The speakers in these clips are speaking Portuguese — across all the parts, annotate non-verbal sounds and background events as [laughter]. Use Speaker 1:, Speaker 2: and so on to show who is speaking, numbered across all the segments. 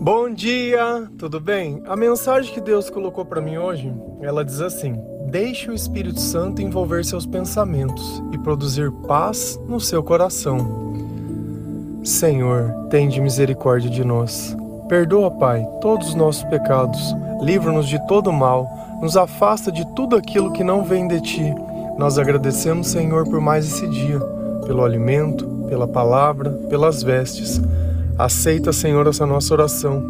Speaker 1: Bom dia, tudo bem? A mensagem que Deus colocou para mim hoje, ela diz assim: Deixe o Espírito Santo envolver seus pensamentos e produzir paz no seu coração. Senhor, tende misericórdia de nós. Perdoa, Pai, todos os nossos pecados, livra-nos de todo mal, nos afasta de tudo aquilo que não vem de ti. Nós agradecemos, Senhor, por mais esse dia, pelo alimento, pela palavra, pelas vestes. Aceita, Senhor, essa nossa oração,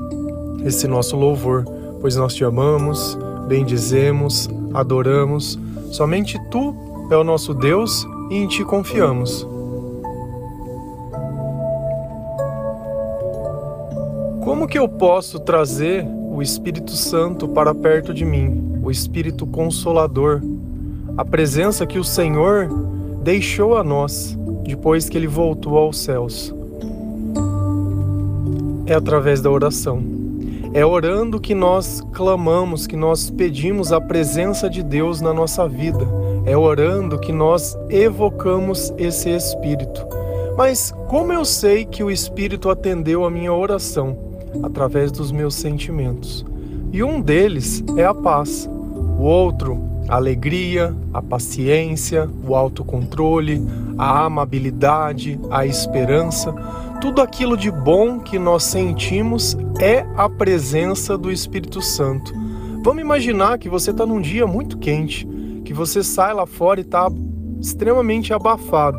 Speaker 1: esse nosso louvor, pois nós te amamos, bendizemos, adoramos. Somente tu é o nosso Deus e em ti confiamos. Como que eu posso trazer o Espírito Santo para perto de mim, o Espírito Consolador, a presença que o Senhor deixou a nós depois que ele voltou aos céus? É através da oração. É orando que nós clamamos, que nós pedimos a presença de Deus na nossa vida. É orando que nós evocamos esse Espírito. Mas como eu sei que o Espírito atendeu a minha oração? Através dos meus sentimentos. E um deles é a paz. O outro, a alegria, a paciência, o autocontrole, a amabilidade, a esperança. Tudo aquilo de bom que nós sentimos é a presença do Espírito Santo. Vamos imaginar que você está num dia muito quente, que você sai lá fora e está extremamente abafado.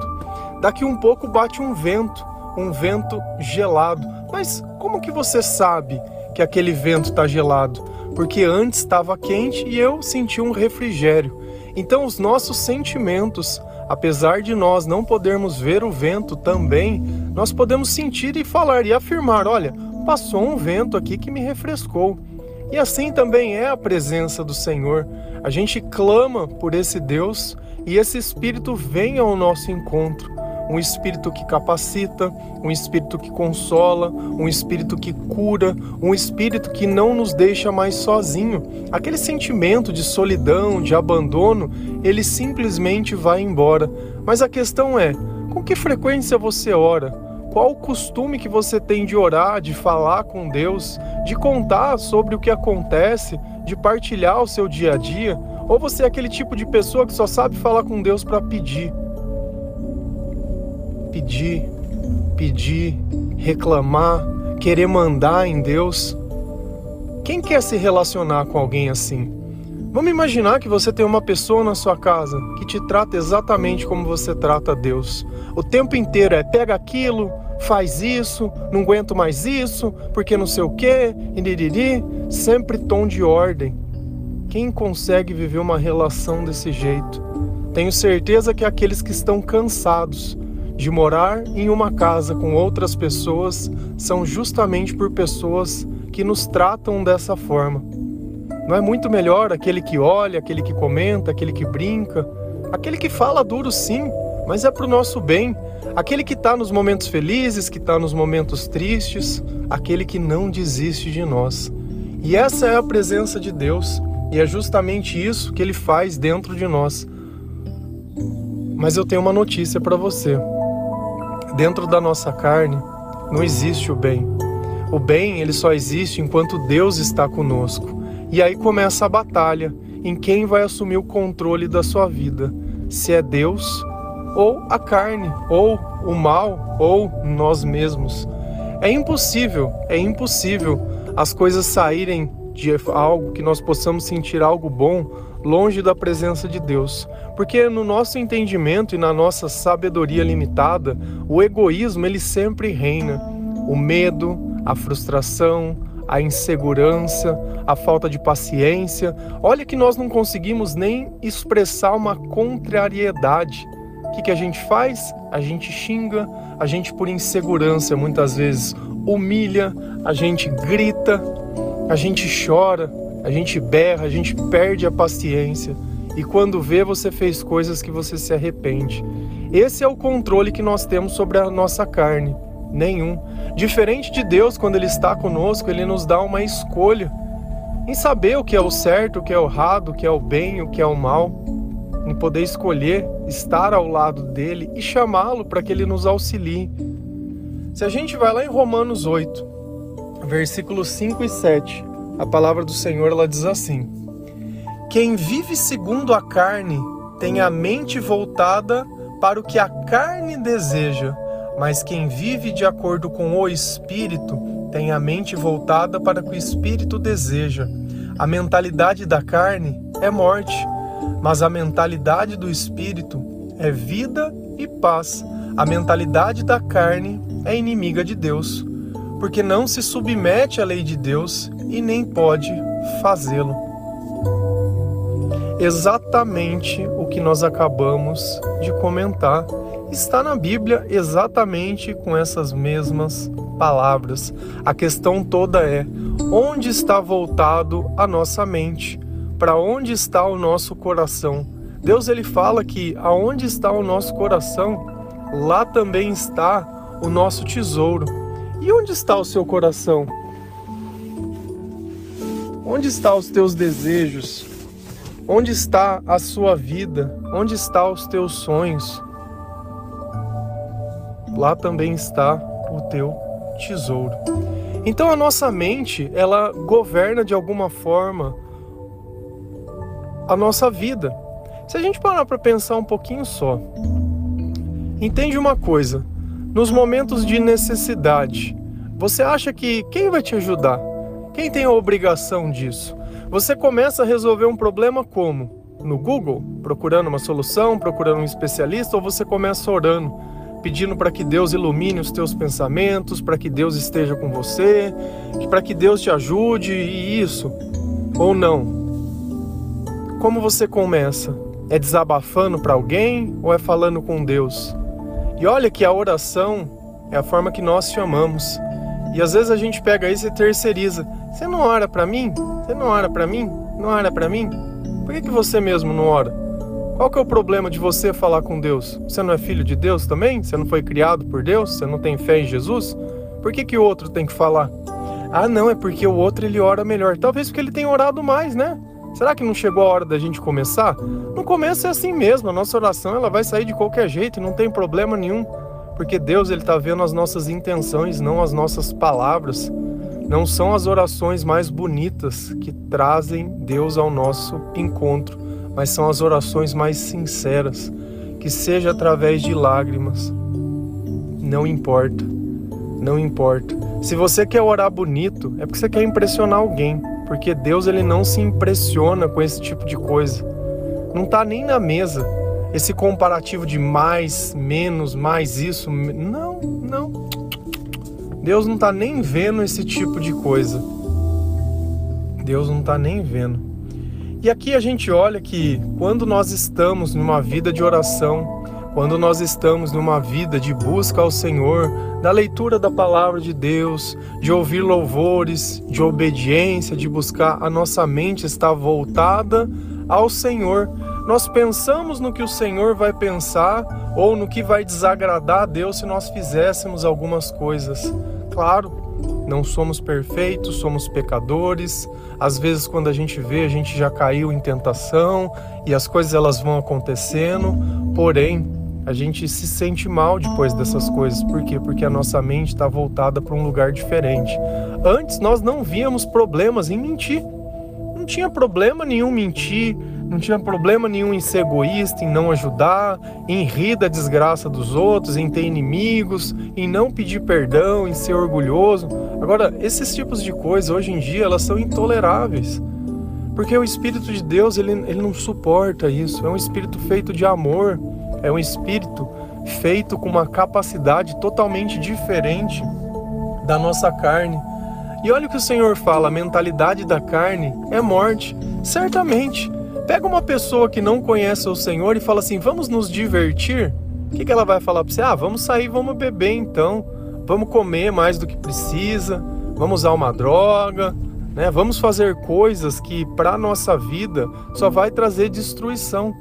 Speaker 1: Daqui um pouco bate um vento, um vento gelado. Mas como que você sabe que aquele vento está gelado? Porque antes estava quente e eu senti um refrigério. Então os nossos sentimentos Apesar de nós não podermos ver o vento também, nós podemos sentir e falar e afirmar: olha, passou um vento aqui que me refrescou. E assim também é a presença do Senhor. A gente clama por esse Deus e esse Espírito vem ao nosso encontro um espírito que capacita, um espírito que consola, um espírito que cura, um espírito que não nos deixa mais sozinho. Aquele sentimento de solidão, de abandono, ele simplesmente vai embora. Mas a questão é, com que frequência você ora? Qual o costume que você tem de orar, de falar com Deus, de contar sobre o que acontece, de partilhar o seu dia a dia? Ou você é aquele tipo de pessoa que só sabe falar com Deus para pedir? Pedir, pedir, reclamar, querer mandar em Deus. Quem quer se relacionar com alguém assim? Vamos imaginar que você tem uma pessoa na sua casa que te trata exatamente como você trata Deus. O tempo inteiro é pega aquilo, faz isso, não aguento mais isso, porque não sei o quê, e sempre tom de ordem. Quem consegue viver uma relação desse jeito? Tenho certeza que aqueles que estão cansados, de morar em uma casa com outras pessoas são justamente por pessoas que nos tratam dessa forma. Não é muito melhor aquele que olha, aquele que comenta, aquele que brinca, aquele que fala duro sim, mas é para o nosso bem, aquele que está nos momentos felizes, que está nos momentos tristes, aquele que não desiste de nós. E essa é a presença de Deus, e é justamente isso que ele faz dentro de nós. Mas eu tenho uma notícia para você. Dentro da nossa carne não existe o bem. O bem, ele só existe enquanto Deus está conosco. E aí começa a batalha em quem vai assumir o controle da sua vida. Se é Deus ou a carne, ou o mal, ou nós mesmos. É impossível, é impossível as coisas saírem de algo que nós possamos sentir algo bom longe da presença de Deus. Porque no nosso entendimento e na nossa sabedoria limitada, o egoísmo ele sempre reina. O medo, a frustração, a insegurança, a falta de paciência. Olha que nós não conseguimos nem expressar uma contrariedade. O que, que a gente faz? A gente xinga, a gente por insegurança muitas vezes humilha, a gente grita, a gente chora, a gente berra, a gente perde a paciência e quando vê você fez coisas que você se arrepende. Esse é o controle que nós temos sobre a nossa carne. Nenhum. Diferente de Deus, quando Ele está conosco, Ele nos dá uma escolha em saber o que é o certo, o que é o errado, o que é o bem, o que é o mal, em poder escolher estar ao lado dele e chamá-lo para que ele nos auxilie. Se a gente vai lá em Romanos 8, versículos 5 e 7. A palavra do Senhor ela diz assim: Quem vive segundo a carne tem a mente voltada para o que a carne deseja, mas quem vive de acordo com o espírito tem a mente voltada para o que o espírito deseja. A mentalidade da carne é morte, mas a mentalidade do espírito é vida e paz. A mentalidade da carne é inimiga de Deus, porque não se submete à lei de Deus e nem pode fazê-lo. Exatamente o que nós acabamos de comentar está na Bíblia exatamente com essas mesmas palavras. A questão toda é: onde está voltado a nossa mente? Para onde está o nosso coração? Deus ele fala que aonde está o nosso coração, lá também está o nosso tesouro. E onde está o seu coração? Onde estão os teus desejos? Onde está a sua vida? Onde estão os teus sonhos? Lá também está o teu tesouro. Então a nossa mente, ela governa de alguma forma a nossa vida. Se a gente parar para pensar um pouquinho só, entende uma coisa: nos momentos de necessidade, você acha que quem vai te ajudar? Quem tem a obrigação disso? Você começa a resolver um problema como? No Google, procurando uma solução, procurando um especialista, ou você começa orando, pedindo para que Deus ilumine os teus pensamentos, para que Deus esteja com você, para que Deus te ajude e isso? Ou não? Como você começa? É desabafando para alguém ou é falando com Deus? E olha que a oração é a forma que nós chamamos. E às vezes a gente pega isso e terceiriza. Você não ora para mim? Você não ora para mim? Não ora para mim? Por que, que você mesmo não ora? Qual que é o problema de você falar com Deus? Você não é filho de Deus também? Você não foi criado por Deus? Você não tem fé em Jesus? Por que, que o outro tem que falar? Ah, não, é porque o outro ele ora melhor. Talvez porque ele tenha orado mais, né? Será que não chegou a hora da gente começar? No começo é assim mesmo, a nossa oração ela vai sair de qualquer jeito, não tem problema nenhum, porque Deus ele está vendo as nossas intenções, não as nossas palavras. Não são as orações mais bonitas que trazem Deus ao nosso encontro, mas são as orações mais sinceras, que seja através de lágrimas. Não importa, não importa. Se você quer orar bonito, é porque você quer impressionar alguém porque Deus ele não se impressiona com esse tipo de coisa. Não está nem na mesa esse comparativo de mais, menos, mais isso. Não, não. Deus não está nem vendo esse tipo de coisa. Deus não está nem vendo. E aqui a gente olha que quando nós estamos numa vida de oração, quando nós estamos numa vida de busca ao Senhor, da leitura da palavra de Deus, de ouvir louvores, de obediência, de buscar, a nossa mente está voltada ao Senhor. Nós pensamos no que o Senhor vai pensar ou no que vai desagradar a Deus se nós fizéssemos algumas coisas. Claro, não somos perfeitos, somos pecadores. Às vezes quando a gente vê, a gente já caiu em tentação e as coisas elas vão acontecendo. Porém, a gente se sente mal depois dessas coisas. Por quê? Porque a nossa mente está voltada para um lugar diferente. Antes nós não víamos problemas em mentir. Não tinha problema nenhum mentir, não tinha problema nenhum em ser egoísta, em não ajudar, em rir da desgraça dos outros, em ter inimigos, em não pedir perdão, em ser orgulhoso. Agora, esses tipos de coisas hoje em dia elas são intoleráveis. Porque o Espírito de Deus ele, ele não suporta isso. É um espírito feito de amor, é um espírito feito com uma capacidade totalmente diferente da nossa carne. E olha o que o Senhor fala: a mentalidade da carne é morte. Certamente. Pega uma pessoa que não conhece o Senhor e fala assim: vamos nos divertir. O que, que ela vai falar para você? Ah, vamos sair, vamos beber então. Vamos comer mais do que precisa. Vamos usar uma droga. Né? Vamos fazer coisas que para nossa vida só vai trazer destruição.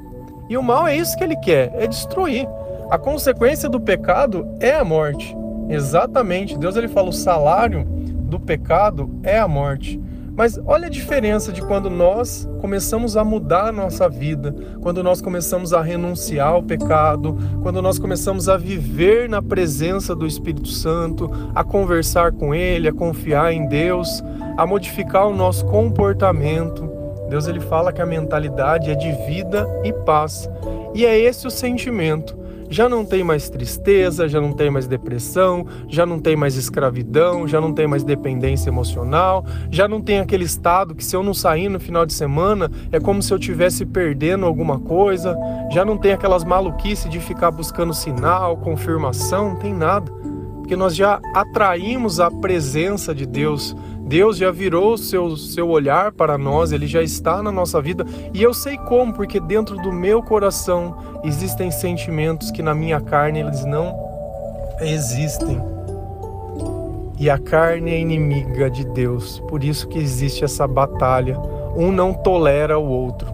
Speaker 1: E o mal é isso que ele quer, é destruir. A consequência do pecado é a morte. Exatamente. Deus ele fala o salário do pecado é a morte. Mas olha a diferença de quando nós começamos a mudar a nossa vida, quando nós começamos a renunciar ao pecado, quando nós começamos a viver na presença do Espírito Santo, a conversar com Ele, a confiar em Deus, a modificar o nosso comportamento. Deus ele fala que a mentalidade é de vida e paz. E é esse o sentimento já não tem mais tristeza, já não tem mais depressão, já não tem mais escravidão, já não tem mais dependência emocional, já não tem aquele estado que se eu não sair no final de semana é como se eu estivesse perdendo alguma coisa, já não tem aquelas maluquices de ficar buscando sinal, confirmação, não tem nada. Porque nós já atraímos a presença de Deus, Deus já virou seu, seu olhar para nós, Ele já está na nossa vida e eu sei como, porque dentro do meu coração existem sentimentos que na minha carne eles não existem. E a carne é inimiga de Deus, por isso que existe essa batalha. Um não tolera o outro,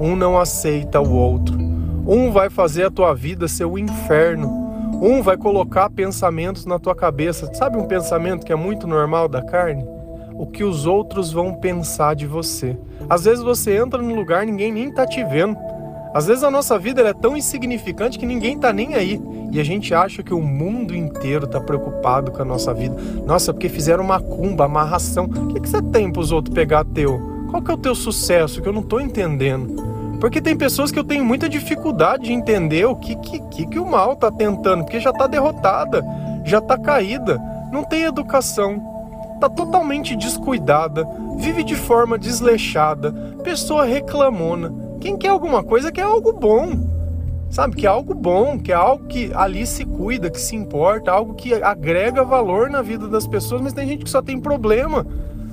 Speaker 1: um não aceita o outro. Um vai fazer a tua vida ser o inferno. Um vai colocar pensamentos na tua cabeça. Sabe um pensamento que é muito normal da carne? O que os outros vão pensar de você. Às vezes você entra num lugar ninguém nem tá te vendo. Às vezes a nossa vida é tão insignificante que ninguém tá nem aí. E a gente acha que o mundo inteiro tá preocupado com a nossa vida. Nossa, porque fizeram uma cumba, amarração. O que, que você tem pros outros pegar teu? Qual que é o teu sucesso que eu não tô entendendo? Porque tem pessoas que eu tenho muita dificuldade de entender o que, que, que, que o mal tá tentando, porque já tá derrotada, já tá caída, não tem educação, tá totalmente descuidada, vive de forma desleixada, pessoa reclamona. Quem quer alguma coisa quer algo bom. Sabe, que é algo bom, que é algo que ali se cuida, que se importa, algo que agrega valor na vida das pessoas, mas tem gente que só tem problema,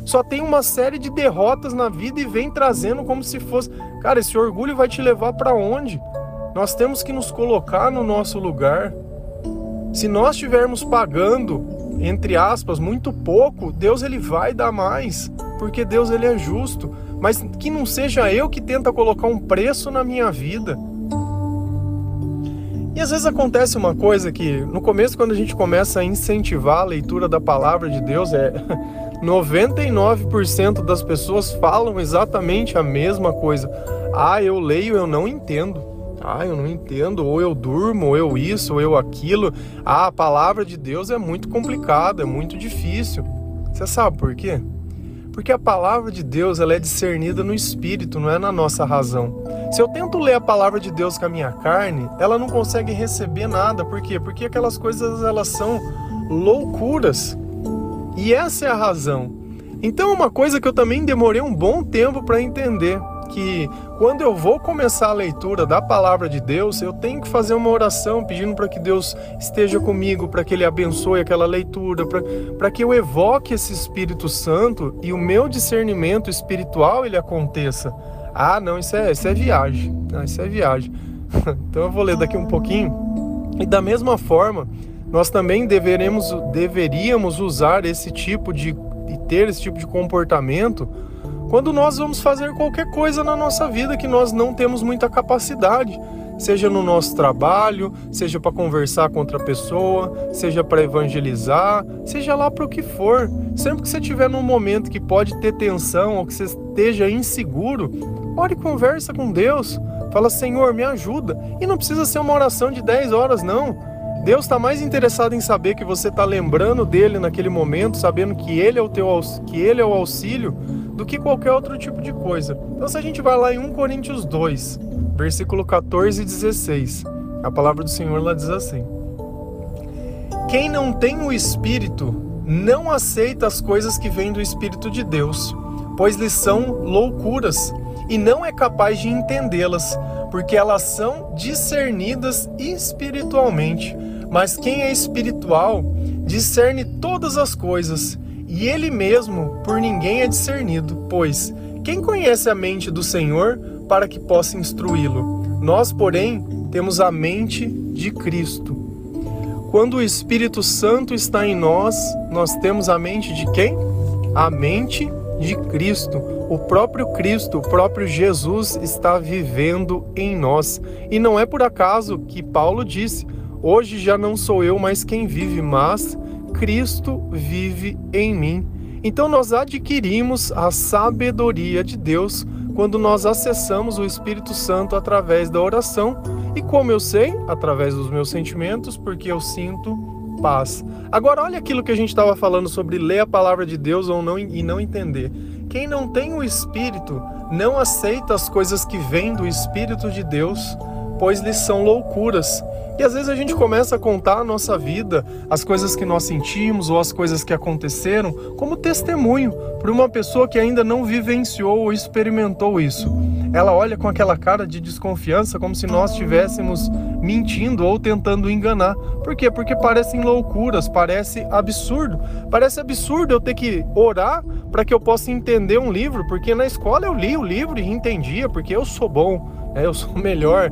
Speaker 1: só tem uma série de derrotas na vida e vem trazendo como se fosse. Cara, esse orgulho vai te levar para onde? Nós temos que nos colocar no nosso lugar. Se nós estivermos pagando entre aspas, muito pouco, Deus ele vai dar mais, porque Deus ele é justo, mas que não seja eu que tenta colocar um preço na minha vida. E às vezes acontece uma coisa que no começo quando a gente começa a incentivar a leitura da palavra de Deus é [laughs] 99% das pessoas falam exatamente a mesma coisa. Ah, eu leio, eu não entendo. Ah, eu não entendo, ou eu durmo, ou eu isso, ou eu aquilo. Ah, a palavra de Deus é muito complicada, é muito difícil. Você sabe por quê? Porque a palavra de Deus ela é discernida no espírito, não é na nossa razão. Se eu tento ler a palavra de Deus com a minha carne, ela não consegue receber nada. Por quê? Porque aquelas coisas elas são loucuras. E essa é a razão. Então, uma coisa que eu também demorei um bom tempo para entender que quando eu vou começar a leitura da palavra de Deus, eu tenho que fazer uma oração pedindo para que Deus esteja comigo, para que Ele abençoe aquela leitura, para que eu evoque esse Espírito Santo e o meu discernimento espiritual ele aconteça. Ah, não, isso é, isso é viagem. Não, isso é viagem. [laughs] então eu vou ler daqui um pouquinho. E da mesma forma, nós também deveremos, deveríamos usar esse tipo de e ter esse tipo de comportamento quando nós vamos fazer qualquer coisa na nossa vida que nós não temos muita capacidade, seja no nosso trabalho, seja para conversar com outra pessoa, seja para evangelizar, seja lá para o que for. Sempre que você estiver num momento que pode ter tensão ou que você esteja inseguro, ore e conversa com Deus. Fala, Senhor, me ajuda. E não precisa ser uma oração de 10 horas, não. Deus está mais interessado em saber que você está lembrando dele naquele momento, sabendo que ele é o teu que ele é o auxílio, do que qualquer outro tipo de coisa. Então, se a gente vai lá em 1 Coríntios 2, versículo 14 e 16, a palavra do Senhor lá diz assim: Quem não tem o Espírito não aceita as coisas que vêm do Espírito de Deus, pois lhes são loucuras e não é capaz de entendê-las, porque elas são discernidas espiritualmente. Mas quem é espiritual discerne todas as coisas e ele mesmo por ninguém é discernido, pois quem conhece a mente do Senhor para que possa instruí-lo? Nós, porém, temos a mente de Cristo. Quando o Espírito Santo está em nós, nós temos a mente de quem? A mente de Cristo. O próprio Cristo, o próprio Jesus está vivendo em nós. E não é por acaso que Paulo disse: Hoje já não sou eu mais quem vive, mas Cristo vive em mim. Então nós adquirimos a sabedoria de Deus quando nós acessamos o Espírito Santo através da oração. E como eu sei? Através dos meus sentimentos, porque eu sinto paz. Agora olha aquilo que a gente estava falando sobre ler a palavra de Deus ou não e não entender. Quem não tem o Espírito não aceita as coisas que vêm do Espírito de Deus, pois lhes são loucuras e às vezes a gente começa a contar a nossa vida, as coisas que nós sentimos ou as coisas que aconteceram, como testemunho para uma pessoa que ainda não vivenciou ou experimentou isso. Ela olha com aquela cara de desconfiança, como se nós estivéssemos mentindo ou tentando enganar. Por quê? Porque parecem loucuras, parece absurdo. Parece absurdo eu ter que orar para que eu possa entender um livro, porque na escola eu li o livro e entendia, porque eu sou bom, né? eu sou [laughs] melhor.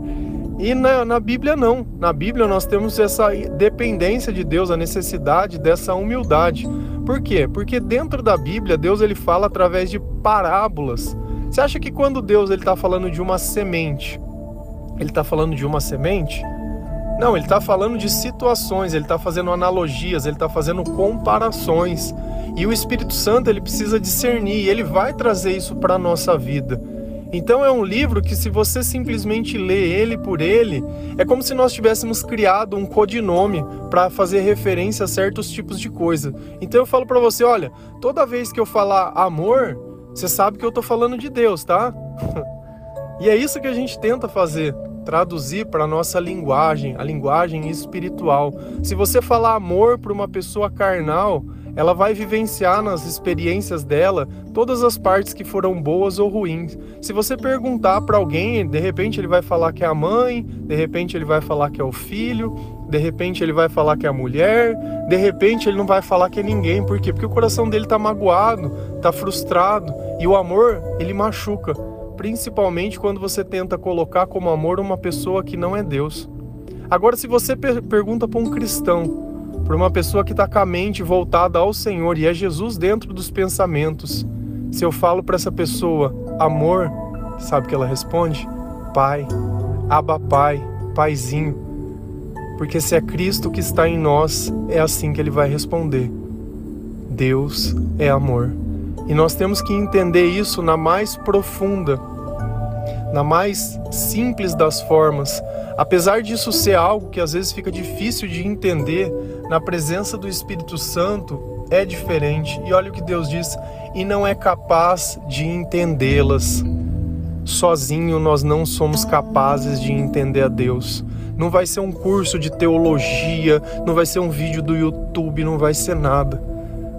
Speaker 1: E na, na, Bíblia não. Na Bíblia nós temos essa dependência de Deus, a necessidade dessa humildade. Por quê? Porque dentro da Bíblia Deus ele fala através de parábolas. Você acha que quando Deus está falando de uma semente, ele está falando de uma semente? Não, ele está falando de situações, ele está fazendo analogias, ele está fazendo comparações. E o Espírito Santo ele precisa discernir, ele vai trazer isso para a nossa vida. Então é um livro que, se você simplesmente lê ele por ele, é como se nós tivéssemos criado um codinome para fazer referência a certos tipos de coisa. Então eu falo para você, olha, toda vez que eu falar amor, você sabe que eu estou falando de Deus, tá? [laughs] e é isso que a gente tenta fazer traduzir para nossa linguagem, a linguagem espiritual. Se você falar amor para uma pessoa carnal, ela vai vivenciar nas experiências dela todas as partes que foram boas ou ruins. Se você perguntar para alguém, de repente ele vai falar que é a mãe, de repente ele vai falar que é o filho, de repente ele vai falar que é a mulher, de repente ele não vai falar que é ninguém. Por quê? Porque o coração dele está magoado, está frustrado e o amor ele machuca, principalmente quando você tenta colocar como amor uma pessoa que não é Deus. Agora, se você per pergunta para um cristão, para uma pessoa que está com a mente voltada ao Senhor e é Jesus dentro dos pensamentos. Se eu falo para essa pessoa amor, sabe o que ela responde? Pai, aba pai, paizinho. Porque se é Cristo que está em nós, é assim que ele vai responder. Deus é amor. E nós temos que entender isso na mais profunda, na mais simples das formas. Apesar disso ser algo que às vezes fica difícil de entender, na presença do Espírito Santo é diferente. E olha o que Deus diz: e não é capaz de entendê-las. Sozinho nós não somos capazes de entender a Deus. Não vai ser um curso de teologia, não vai ser um vídeo do YouTube, não vai ser nada.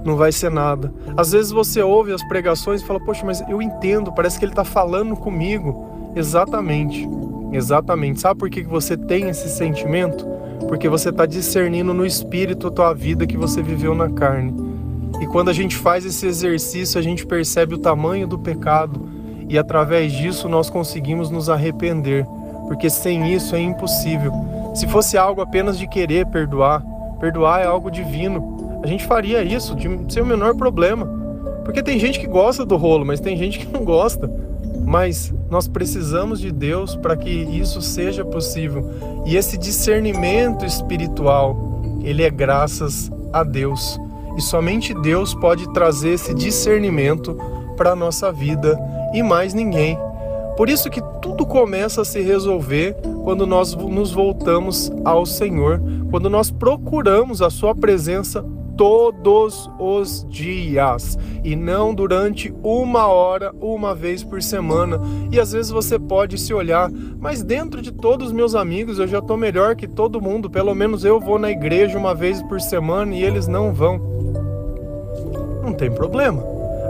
Speaker 1: Não vai ser nada. Às vezes você ouve as pregações e fala: Poxa, mas eu entendo, parece que ele está falando comigo. Exatamente, exatamente. Sabe por que você tem esse sentimento? Porque você está discernindo no espírito a tua vida que você viveu na carne. E quando a gente faz esse exercício, a gente percebe o tamanho do pecado e através disso nós conseguimos nos arrepender, porque sem isso é impossível. Se fosse algo apenas de querer perdoar, perdoar é algo divino. A gente faria isso de sem o menor problema. Porque tem gente que gosta do rolo, mas tem gente que não gosta. Mas nós precisamos de Deus para que isso seja possível. E esse discernimento espiritual, ele é graças a Deus. E somente Deus pode trazer esse discernimento para a nossa vida e mais ninguém. Por isso que tudo começa a se resolver quando nós nos voltamos ao Senhor, quando nós procuramos a sua presença todos os dias e não durante uma hora, uma vez por semana. E às vezes você pode se olhar, mas dentro de todos os meus amigos eu já estou melhor que todo mundo. Pelo menos eu vou na igreja uma vez por semana e eles não vão. Não tem problema.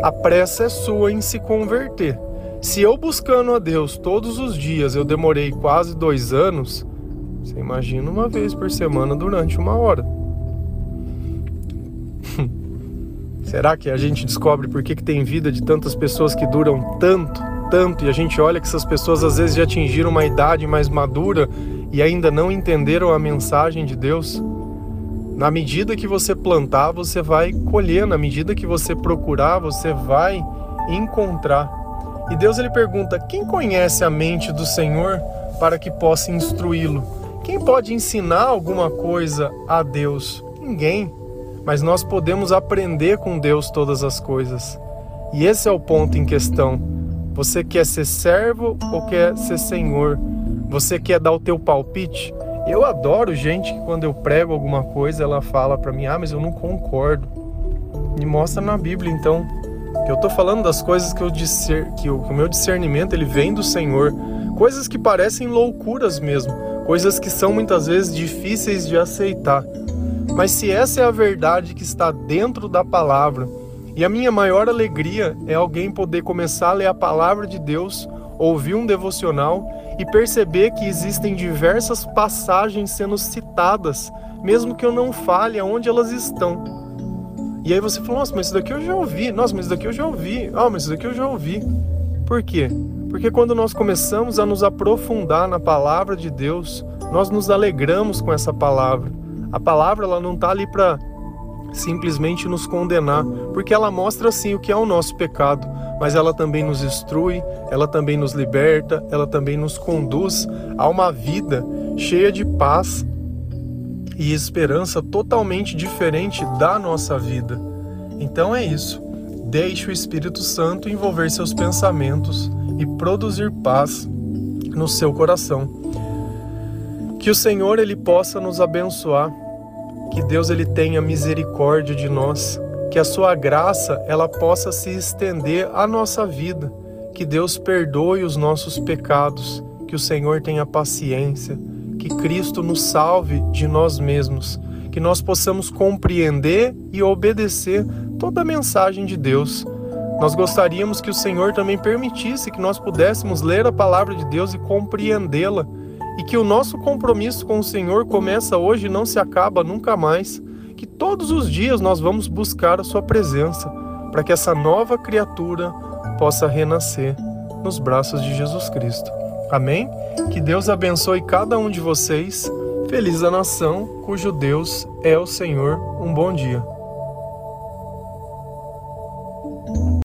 Speaker 1: A pressa é sua em se converter. Se eu buscando a Deus todos os dias eu demorei quase dois anos, você imagina uma vez por semana durante uma hora. Será que a gente descobre por que, que tem vida de tantas pessoas que duram tanto, tanto, e a gente olha que essas pessoas às vezes já atingiram uma idade mais madura e ainda não entenderam a mensagem de Deus? Na medida que você plantar, você vai colher, na medida que você procurar, você vai encontrar. E Deus ele pergunta: quem conhece a mente do Senhor para que possa instruí-lo? Quem pode ensinar alguma coisa a Deus? Ninguém. Mas nós podemos aprender com Deus todas as coisas. E esse é o ponto em questão. Você quer ser servo ou quer ser senhor? Você quer dar o teu palpite? Eu adoro gente que quando eu prego alguma coisa, ela fala para mim: "Ah, mas eu não concordo". Me mostra na Bíblia então que eu tô falando das coisas que eu disser, que que o meu discernimento ele vem do Senhor, coisas que parecem loucuras mesmo, coisas que são muitas vezes difíceis de aceitar. Mas se essa é a verdade que está dentro da palavra, e a minha maior alegria é alguém poder começar a ler a palavra de Deus, ouvir um devocional e perceber que existem diversas passagens sendo citadas, mesmo que eu não fale aonde elas estão. E aí você falou, nossa, mas isso daqui eu já ouvi, nossa, mas isso daqui eu já ouvi, ah, mas isso daqui eu já ouvi. Por quê? Porque quando nós começamos a nos aprofundar na palavra de Deus, nós nos alegramos com essa palavra. A palavra ela não está ali para simplesmente nos condenar, porque ela mostra sim o que é o nosso pecado, mas ela também nos instrui, ela também nos liberta, ela também nos conduz a uma vida cheia de paz e esperança totalmente diferente da nossa vida. Então é isso. Deixe o Espírito Santo envolver seus pensamentos e produzir paz no seu coração. Que o Senhor ele possa nos abençoar que Deus ele tenha misericórdia de nós, que a sua graça ela possa se estender à nossa vida, que Deus perdoe os nossos pecados, que o Senhor tenha paciência, que Cristo nos salve de nós mesmos, que nós possamos compreender e obedecer toda a mensagem de Deus. Nós gostaríamos que o Senhor também permitisse que nós pudéssemos ler a palavra de Deus e compreendê-la e que o nosso compromisso com o Senhor começa hoje e não se acaba nunca mais. Que todos os dias nós vamos buscar a Sua presença, para que essa nova criatura possa renascer nos braços de Jesus Cristo. Amém? Que Deus abençoe cada um de vocês. Feliz a nação cujo Deus é o Senhor. Um bom dia.